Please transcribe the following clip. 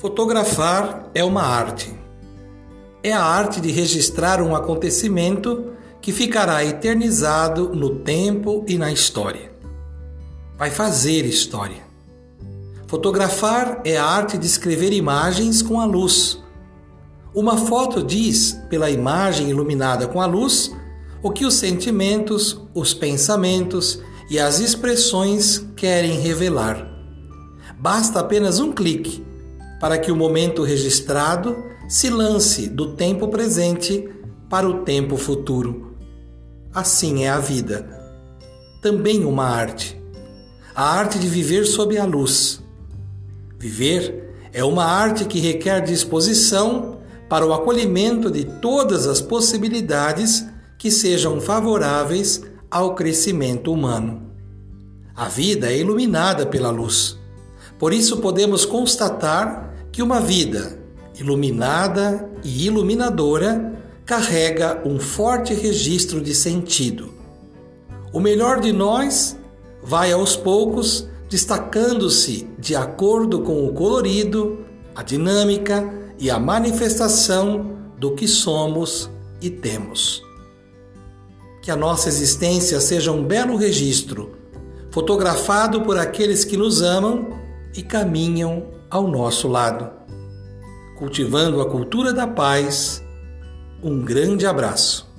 Fotografar é uma arte. É a arte de registrar um acontecimento que ficará eternizado no tempo e na história. Vai fazer história. Fotografar é a arte de escrever imagens com a luz. Uma foto diz, pela imagem iluminada com a luz, o que os sentimentos, os pensamentos e as expressões querem revelar. Basta apenas um clique para que o momento registrado se lance do tempo presente para o tempo futuro. Assim é a vida. Também uma arte. A arte de viver sob a luz. Viver é uma arte que requer disposição para o acolhimento de todas as possibilidades que sejam favoráveis ao crescimento humano. A vida é iluminada pela luz. Por isso podemos constatar que uma vida iluminada e iluminadora carrega um forte registro de sentido. O melhor de nós vai aos poucos destacando-se de acordo com o colorido, a dinâmica e a manifestação do que somos e temos. Que a nossa existência seja um belo registro, fotografado por aqueles que nos amam e caminham ao nosso lado. Cultivando a cultura da paz, um grande abraço.